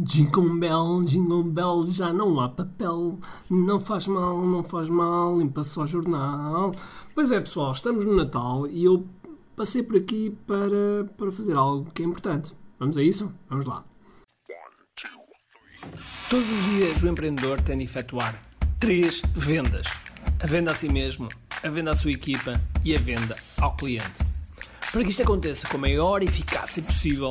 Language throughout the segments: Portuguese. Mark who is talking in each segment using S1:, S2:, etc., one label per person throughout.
S1: Jingle bell, jingle bell, já não há papel. Não faz mal, não faz mal, limpa só jornal. Pois é, pessoal, estamos no Natal e eu passei por aqui para, para fazer algo que é importante. Vamos a isso? Vamos lá. Todos os dias o empreendedor tem de efetuar três vendas: a venda a si mesmo, a venda à sua equipa e a venda ao cliente. Para que isto aconteça com a maior eficácia possível,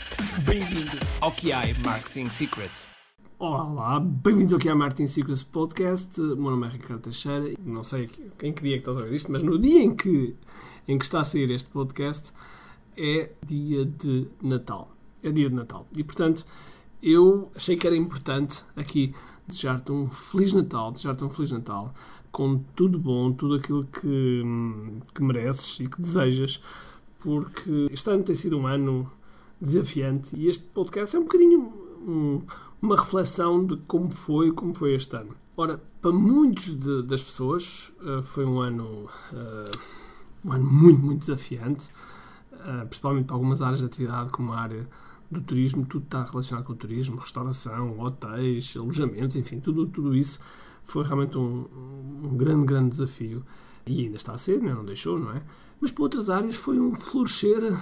S1: Bem-vindo ao QI Marketing Secrets. Olá, bem-vindos ao QI Marketing Secrets Podcast. O meu nome é Ricardo Teixeira. Não sei em que dia que estás a ver isto, mas no dia em que, em que está a sair este podcast é dia de Natal. É dia de Natal. E portanto eu achei que era importante aqui desejar-te um Feliz Natal, desejar-te um Feliz Natal com tudo bom, tudo aquilo que, que mereces e que desejas, porque este ano tem sido um ano desafiante e este podcast é um bocadinho um, uma reflexão de como foi, como foi este ano. Ora, para muitos de, das pessoas uh, foi um ano, uh, um ano muito, muito desafiante, uh, principalmente para algumas áreas de atividade, como a área do turismo, tudo está relacionado com o turismo, restauração, hotéis, alojamentos, enfim, tudo, tudo isso foi realmente um, um grande, grande desafio. E ainda está a ser, não, é? não deixou, não é? Mas para outras áreas foi um florescer eh,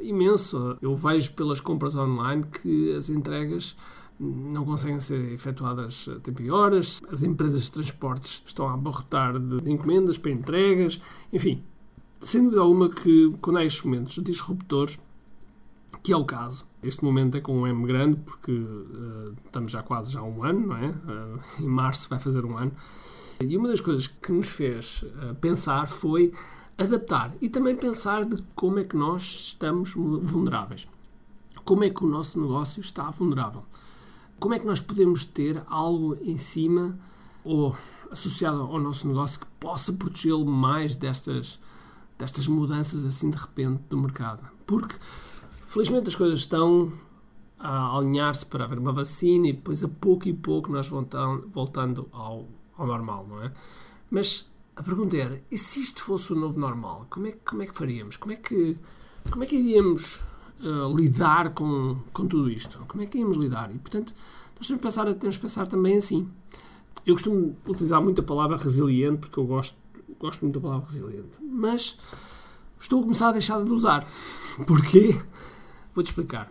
S1: imenso. Eu vejo pelas compras online que as entregas não conseguem ser efetuadas a tempo e horas, as empresas de transportes estão a abarrotar de, encomendas para entregas, enfim, sem dúvida alguma que quando há estes momentos disruptores, que é o caso. Este momento é com um M grande porque uh, estamos já quase já um ano, não é? Uh, em março vai fazer um ano. E uma das coisas que nos fez uh, pensar foi adaptar e também pensar de como é que nós estamos vulneráveis. Como é que o nosso negócio está vulnerável? Como é que nós podemos ter algo em cima ou associado ao nosso negócio que possa protegê-lo mais destas, destas mudanças assim de repente do mercado? Porque Felizmente as coisas estão a alinhar-se para haver uma vacina e depois a pouco e pouco nós voltando, voltando ao, ao normal, não é? Mas a pergunta era, e se isto fosse o novo normal, como é, como é que faríamos? Como é que, como é que iríamos uh, lidar com, com tudo isto? Como é que iríamos lidar? E, portanto, nós temos que pensar, temos que pensar também assim. Eu costumo utilizar muito a palavra resiliente, porque eu gosto, gosto muito da palavra resiliente. Mas estou a começar a deixar de usar. Porquê? Vou-te explicar.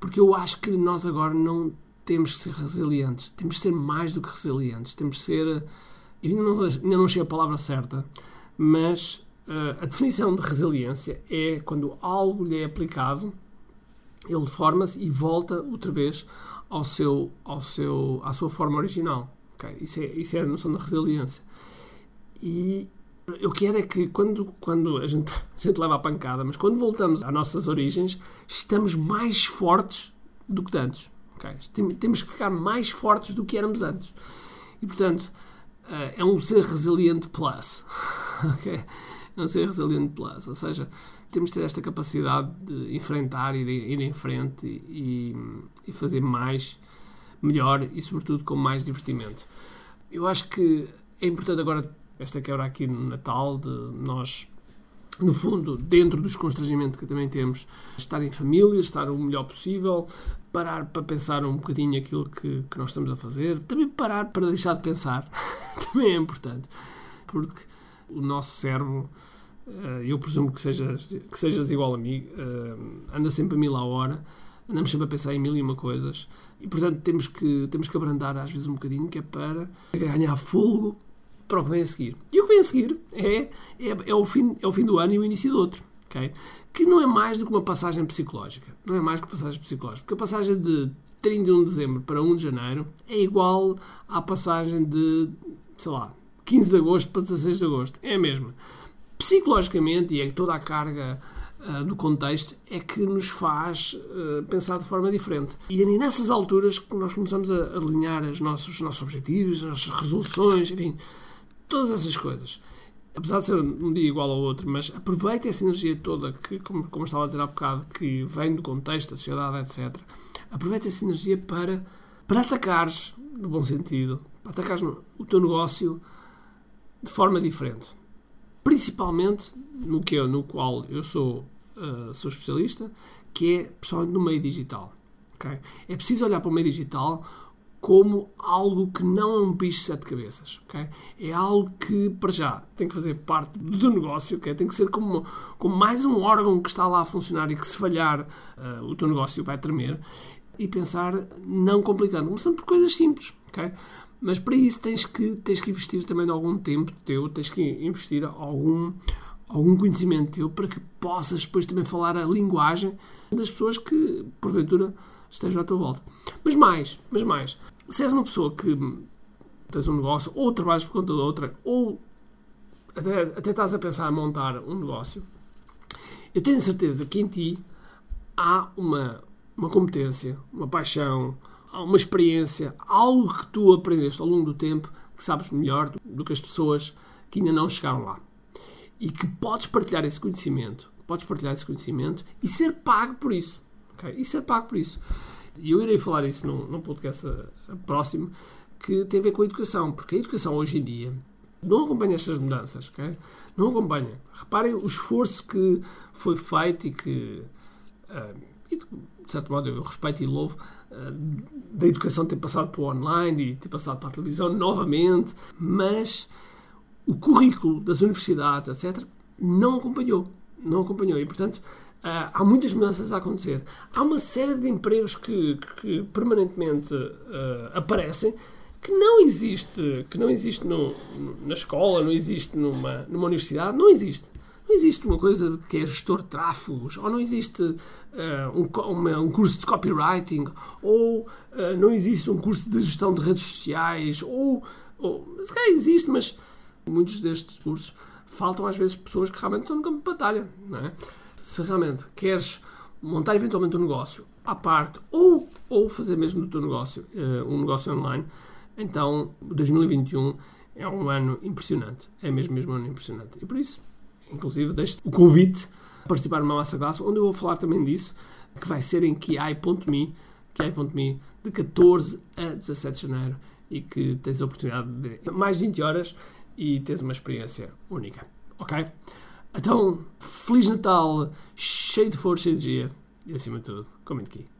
S1: Porque eu acho que nós agora não temos que ser resilientes. Temos que ser mais do que resilientes. Temos que ser. Eu ainda não, ainda não achei a palavra certa, mas uh, a definição de resiliência é quando algo lhe é aplicado, ele deforma-se e volta outra vez ao seu, ao seu, à sua forma original. Okay? Isso, é, isso é a noção da resiliência. E eu quero é que quando, quando a, gente, a gente leva a pancada, mas quando voltamos às nossas origens, estamos mais fortes do que antes. Okay? Temos que ficar mais fortes do que éramos antes. E portanto, eh, é um ser resiliente plus. Okay? É um ser resiliente plus. Ou seja, temos de ter esta capacidade de enfrentar de ir em frente e, e fazer mais, melhor e, sobretudo, com mais divertimento. Eu acho que é importante agora esta quebra aqui no Natal, de nós, no fundo, dentro dos constrangimentos que também temos, estar em família, estar o melhor possível, parar para pensar um bocadinho aquilo que, que nós estamos a fazer, também parar para deixar de pensar, também é importante, porque o nosso cérebro, eh, eu presumo que sejas, que sejas igual a mim, eh, anda sempre a mil a hora, andamos sempre a pensar em mil e uma coisas. E portanto temos que, temos que abrandar às vezes um bocadinho que é para ganhar fogo para o que vem a seguir. E o que vem a seguir é, é, é, o, fim, é o fim do ano e o início do outro. Que não é mais do que uma passagem psicológica. Não é mais que uma passagem psicológica. Porque a passagem de 31 de dezembro para 1 de janeiro é igual à passagem de, sei lá, 15 de agosto para 16 de agosto. É a mesma. Psicologicamente, e é toda a carga uh, do contexto é que nos faz uh, pensar de forma diferente. E é nessas alturas que nós começamos a alinhar os nossos, os nossos objetivos, as nossas resoluções, enfim, todas essas coisas. Apesar de ser um dia igual ao outro, mas aproveita essa energia toda que, como, como estava a dizer há bocado, que vem do contexto, da sociedade, etc. Aproveita essa energia para, para atacares, no bom sentido, para atacares o teu negócio de forma diferente. Principalmente no que eu, no qual eu sou, uh, sou especialista, que é pessoalmente no meio digital. Okay? É preciso olhar para o meio digital como algo que não é um bicho de sete cabeças. Okay? É algo que, para já, tem que fazer parte do negócio, okay? tem que ser como, como mais um órgão que está lá a funcionar e que, se falhar, uh, o teu negócio vai tremer. E pensar, não complicando, começando por coisas simples. Okay? Mas para isso tens que, tens que investir também algum tempo teu, tens que investir algum, algum conhecimento teu para que possas depois também falar a linguagem das pessoas que, porventura, estejam à tua volta. Mas mais, mas mais, se és uma pessoa que tens um negócio, ou trabalhas por conta de outra, ou até, até estás a pensar em montar um negócio, eu tenho certeza que em ti há uma, uma competência, uma paixão, uma experiência, algo que tu aprendeste ao longo do tempo que sabes melhor do, do que as pessoas que ainda não chegaram lá. E que podes partilhar esse conhecimento, podes partilhar esse conhecimento e ser pago por isso. Okay? E ser pago por isso. E eu irei falar isso num, num podcast próximo que tem a ver com a educação, porque a educação hoje em dia não acompanha estas mudanças, ok? Não acompanha. Reparem o esforço que foi feito e que, uh, e de certo modo, eu respeito e louvo uh, da educação ter passado para o online e ter passado para a televisão novamente, mas o currículo das universidades, etc., não acompanhou. Não acompanhou. E, portanto, Uh, há muitas mudanças a acontecer. Há uma série de empregos que, que permanentemente uh, aparecem que não existe, que não existe no, na escola, não existe numa, numa universidade, não existe. Não existe uma coisa que é gestor de tráfegos, ou não existe uh, um, uma, um, curso de copywriting, ou não existe um curso de gestão de redes sociais, ou, ou se calhar existe, mas muitos destes cursos faltam às vezes pessoas que realmente estão no campo de batalha, não é? Se realmente queres montar eventualmente um negócio à parte ou, ou fazer mesmo do teu negócio uh, um negócio online, então 2021 é um ano impressionante. É mesmo, mesmo um ano impressionante. E por isso, inclusive, deixo o convite a participar numa massa classe, onde eu vou falar também disso, que vai ser em kiai.me, kiai.me, de 14 a 17 de janeiro, e que tens a oportunidade de mais 20 horas e tens uma experiência única. Ok? Então, Feliz Natal, cheio de força e energia e, acima de tudo, comente aqui.